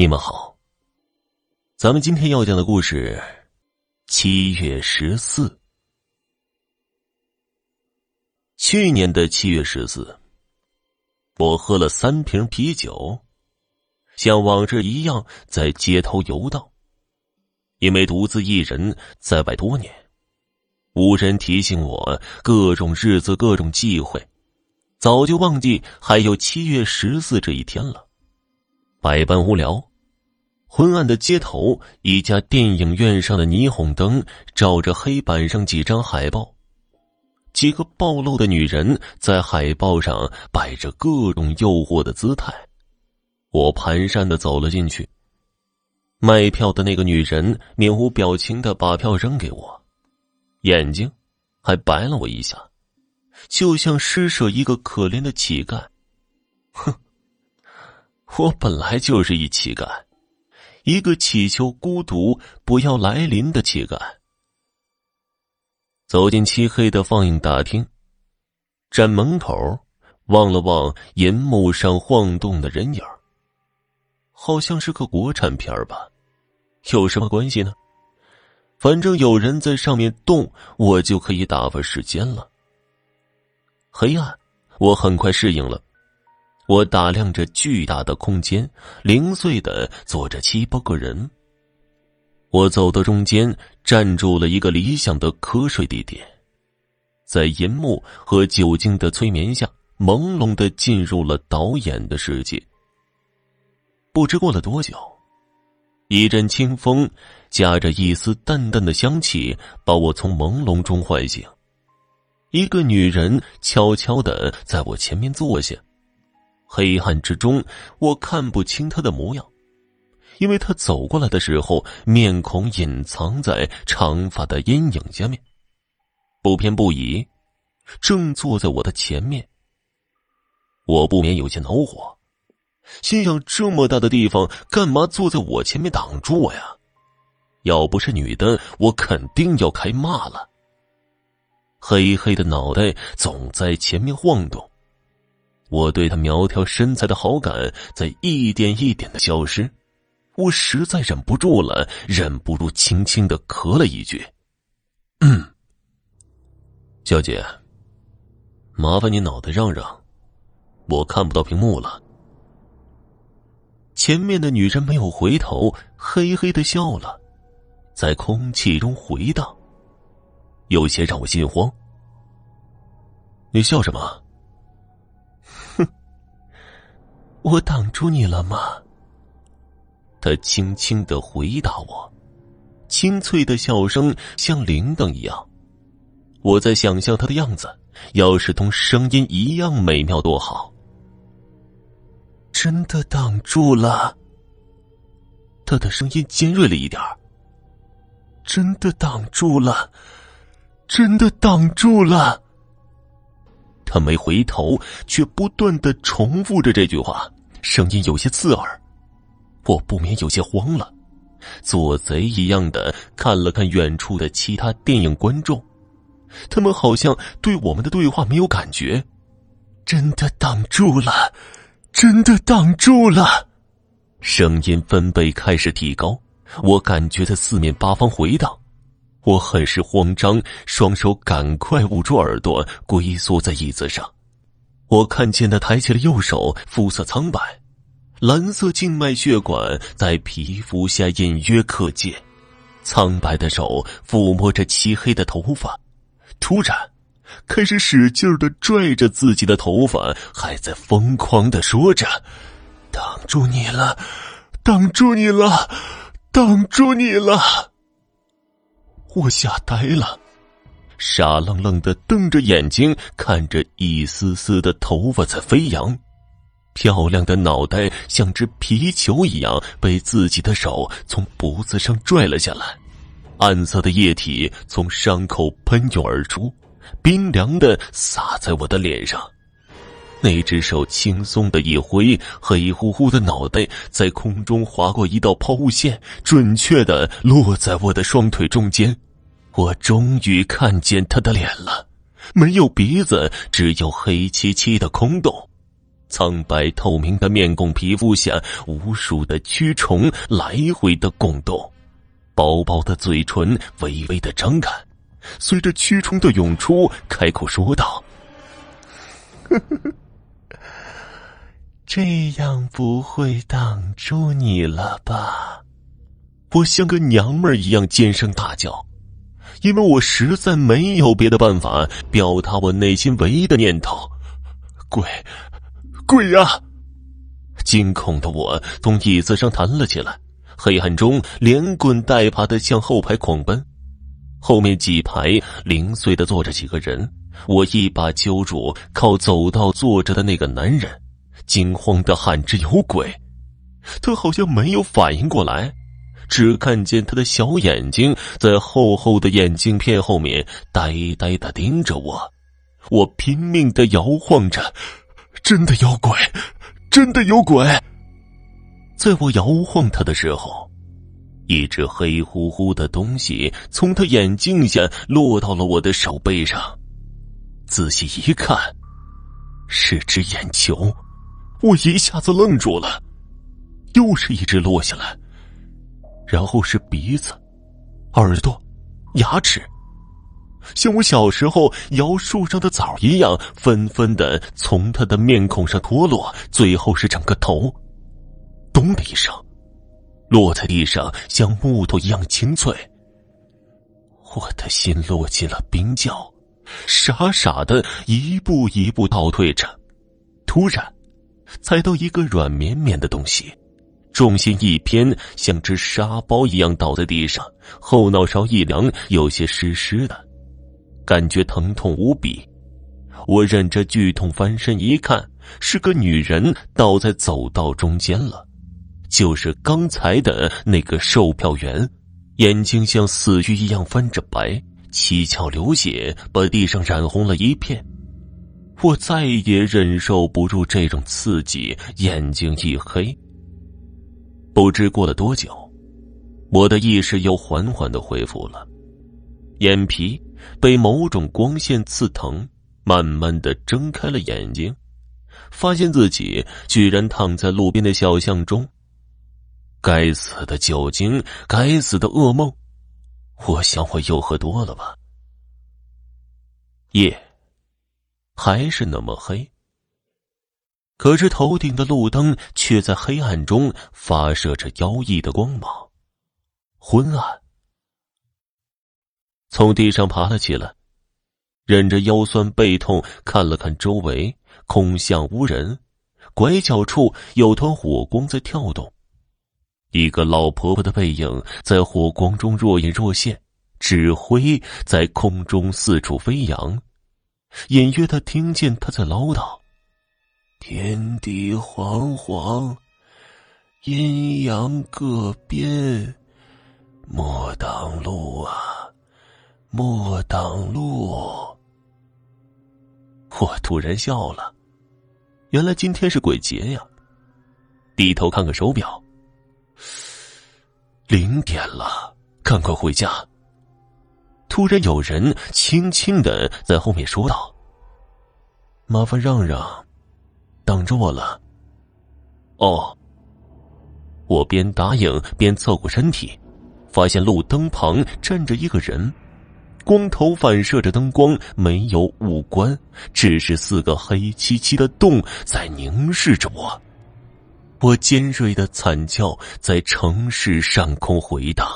你们好，咱们今天要讲的故事，七月十四。去年的七月十四，我喝了三瓶啤酒，像往日一样在街头游荡。因为独自一人在外多年，无人提醒我各种日子、各种忌讳，早就忘记还有七月十四这一天了。百般无聊，昏暗的街头，一家电影院上的霓虹灯照着黑板上几张海报，几个暴露的女人在海报上摆着各种诱惑的姿态。我蹒跚的走了进去。卖票的那个女人面无表情的把票扔给我，眼睛还白了我一下，就像施舍一个可怜的乞丐。哼。我本来就是一乞丐，一个祈求孤独不要来临的乞丐。走进漆黑的放映大厅，站门口望了望银幕上晃动的人影好像是个国产片吧？有什么关系呢？反正有人在上面动，我就可以打发时间了。黑暗，我很快适应了。我打量着巨大的空间，零碎的坐着七八个人。我走到中间，站住了一个理想的瞌睡地点，在银幕和酒精的催眠下，朦胧的进入了导演的世界。不知过了多久，一阵清风夹着一丝淡淡的香气，把我从朦胧中唤醒。一个女人悄悄的在我前面坐下。黑暗之中，我看不清他的模样，因为他走过来的时候，面孔隐藏在长发的阴影下面，不偏不倚，正坐在我的前面。我不免有些恼火，心想：这么大的地方，干嘛坐在我前面挡住我呀？要不是女的，我肯定要开骂了。黑黑的脑袋总在前面晃动。我对他苗条身材的好感在一点一点的消失，我实在忍不住了，忍不住轻轻的咳了一句：“嗯，小姐，麻烦你脑袋让让，我看不到屏幕了。”前面的女人没有回头，嘿嘿的笑了，在空气中回荡，有些让我心慌。你笑什么？我挡住你了吗？他轻轻的回答我，清脆的笑声像铃铛一样。我在想象他的样子，要是同声音一样美妙多好。真的挡住了。他的声音尖锐了一点真的挡住了，真的挡住了。他没回头，却不断的重复着这句话，声音有些刺耳。我不免有些慌了，做贼一样的看了看远处的其他电影观众，他们好像对我们的对话没有感觉。真的挡住了，真的挡住了。声音分贝开始提高，我感觉在四面八方回荡。我很是慌张，双手赶快捂住耳朵，龟缩在椅子上。我看见他抬起了右手，肤色苍白，蓝色静脉血管在皮肤下隐约可见。苍白的手抚摸着漆黑的头发，突然开始使劲的拽着自己的头发，还在疯狂的说着：“挡住你了，挡住你了，挡住你了。”我吓呆了，傻愣愣的瞪着眼睛看着一丝丝的头发在飞扬，漂亮的脑袋像只皮球一样被自己的手从脖子上拽了下来，暗色的液体从伤口喷涌而出，冰凉的洒在我的脸上。那只手轻松的一挥，黑乎乎的脑袋在空中划过一道抛物线，准确的落在我的双腿中间。我终于看见他的脸了，没有鼻子，只有黑漆漆的空洞。苍白透明的面孔皮肤下，无数的蛆虫来回的拱动，薄薄的嘴唇微微的张开，随着蛆虫的涌出，开口说道：“呵呵呵这样不会挡住你了吧？”我像个娘们儿一样尖声大叫，因为我实在没有别的办法表达我内心唯一的念头：鬼，鬼呀！惊恐的我从椅子上弹了起来，黑暗中连滚带爬的向后排狂奔。后面几排零碎的坐着几个人，我一把揪住靠走道坐着的那个男人，惊慌的喊着：“有鬼！”他好像没有反应过来。只看见他的小眼睛在厚厚的眼镜片后面呆呆的盯着我，我拼命的摇晃着，真的有鬼，真的有鬼！在我摇晃他的时候，一只黑乎乎的东西从他眼镜下落到了我的手背上，仔细一看，是只眼球，我一下子愣住了，又是一只落下来。然后是鼻子、耳朵、牙齿，像我小时候摇树上的枣一样，纷纷的从他的面孔上脱落。最后是整个头，咚的一声，落在地上，像木头一样清脆。我的心落进了冰窖，傻傻的一步一步倒退着，突然，踩到一个软绵绵的东西。重心一偏，像只沙包一样倒在地上，后脑勺一凉，有些湿湿的，感觉疼痛无比。我忍着剧痛翻身一看，是个女人倒在走道中间了，就是刚才的那个售票员，眼睛像死鱼一样翻着白，七窍流血，把地上染红了一片。我再也忍受不住这种刺激，眼睛一黑。不知过了多久，我的意识又缓缓的恢复了，眼皮被某种光线刺疼，慢慢的睁开了眼睛，发现自己居然躺在路边的小巷中。该死的酒精，该死的噩梦，我想我又喝多了吧。夜还是那么黑。可是头顶的路灯却在黑暗中发射着妖异的光芒，昏暗。从地上爬了起来，忍着腰酸背痛看了看周围，空巷无人，拐角处有团火光在跳动，一个老婆婆的背影在火光中若隐若现，纸灰在空中四处飞扬，隐约的听见他在唠叨。天地惶惶，阴阳各边，莫挡路啊！莫挡路！我突然笑了，原来今天是鬼节呀！低头看看手表，零点了，赶快回家。突然有人轻轻的在后面说道：“麻烦让让。”等着我了。哦，我边答应边侧过身体，发现路灯旁站着一个人，光头反射着灯光，没有五官，只是四个黑漆漆的洞在凝视着我。我尖锐的惨叫在城市上空回荡。